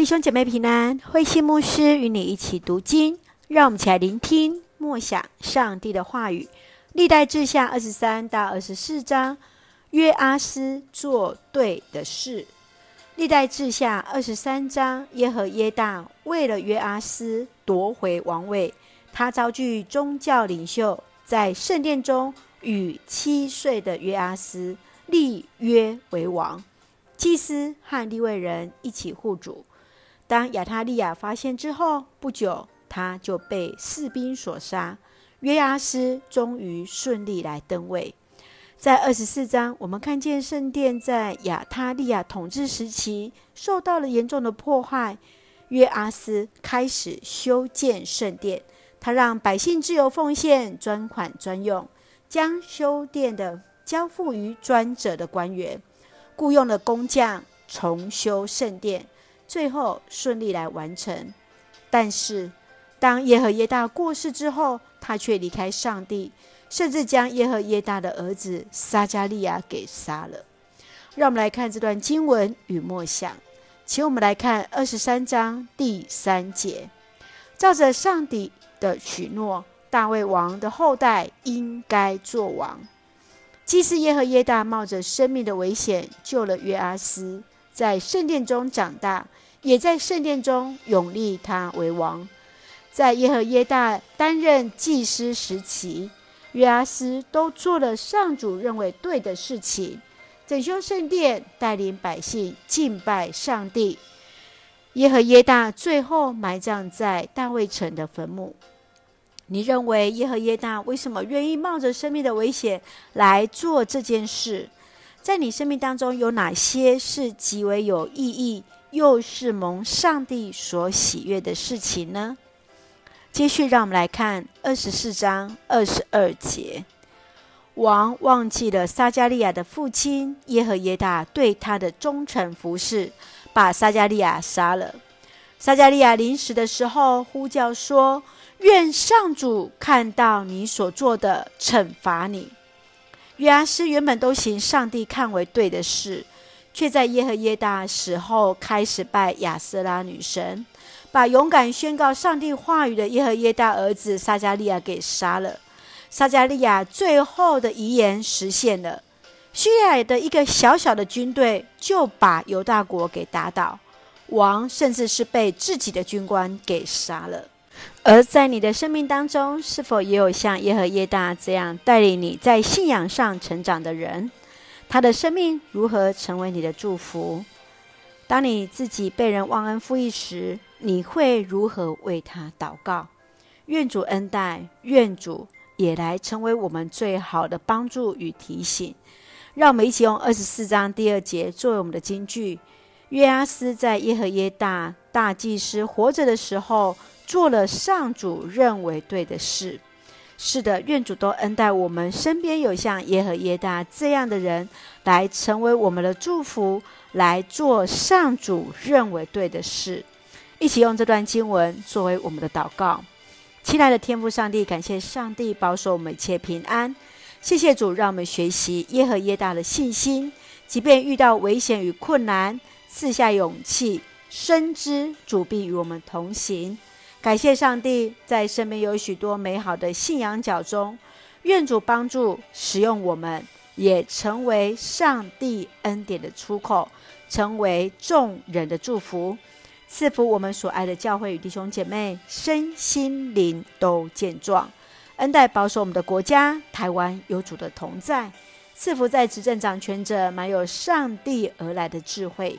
弟兄姐妹平安，慧馨牧师与你一起读经，让我们一起来聆听默想上帝的话语。历代志下二十三到二十四章，约阿斯做对的事。历代志下二十三章，耶和耶大为了约阿斯夺回王位，他招聚宗教领袖，在圣殿中与七岁的约阿斯立约为王。祭司和立位人一起护主。当亚他利亚发现之后，不久他就被士兵所杀。约阿斯终于顺利来登位。在二十四章，我们看见圣殿在亚他利亚统治时期受到了严重的破坏。约阿斯开始修建圣殿，他让百姓自由奉献，专款专用，将修殿的交付于专责的官员，雇佣了工匠重修圣殿。最后顺利来完成，但是当耶和耶大过世之后，他却离开上帝，甚至将耶和耶大的儿子撒加利亚给杀了。让我们来看这段经文与默想，请我们来看二十三章第三节，照着上帝的许诺，大卫王的后代应该做王。祭司耶和耶大冒着生命的危险救了约阿斯。在圣殿中长大，也在圣殿中拥立他为王。在耶和耶大担任祭司时期，约阿斯都做了上主认为对的事情，整修圣殿，带领百姓敬拜上帝。耶和耶大最后埋葬在大卫城的坟墓。你认为耶和耶大为什么愿意冒着生命的危险来做这件事？在你生命当中有哪些是极为有意义，又是蒙上帝所喜悦的事情呢？继续，让我们来看二十四章二十二节。王忘记了撒迦利亚的父亲耶和耶大对他的忠诚服侍，把撒迦利亚杀了。撒迦利亚临死的时候呼叫说：“愿上主看到你所做的，惩罚你。”约阿斯原本都行上帝看为对的事，却在耶和耶大死后开始拜亚舍拉女神，把勇敢宣告上帝话语的耶和耶大儿子撒迦利亚给杀了。撒迦利亚最后的遗言实现了，叙利亚的一个小小的军队就把犹大国给打倒，王甚至是被自己的军官给杀了。而在你的生命当中，是否也有像耶和耶大这样带领你在信仰上成长的人？他的生命如何成为你的祝福？当你自己被人忘恩负义时，你会如何为他祷告？愿主恩待，愿主也来成为我们最好的帮助与提醒。让我们一起用二十四章第二节作为我们的金句：约阿斯在耶和耶大大祭司活着的时候。做了上主认为对的事，是的，愿主都恩待我们身边有像耶和耶大这样的人，来成为我们的祝福，来做上主认为对的事。一起用这段经文作为我们的祷告。亲爱的天父上帝，感谢上帝保守我们一切平安。谢谢主，让我们学习耶和耶大的信心，即便遇到危险与困难，赐下勇气，深知主必与我们同行。感谢上帝，在身边有许多美好的信仰角中，愿主帮助使用我们，也成为上帝恩典的出口，成为众人的祝福，赐福我们所爱的教会与弟兄姐妹，身心灵都健壮，恩待保守我们的国家台湾有主的同在，赐福在执政掌权者满有上帝而来的智慧。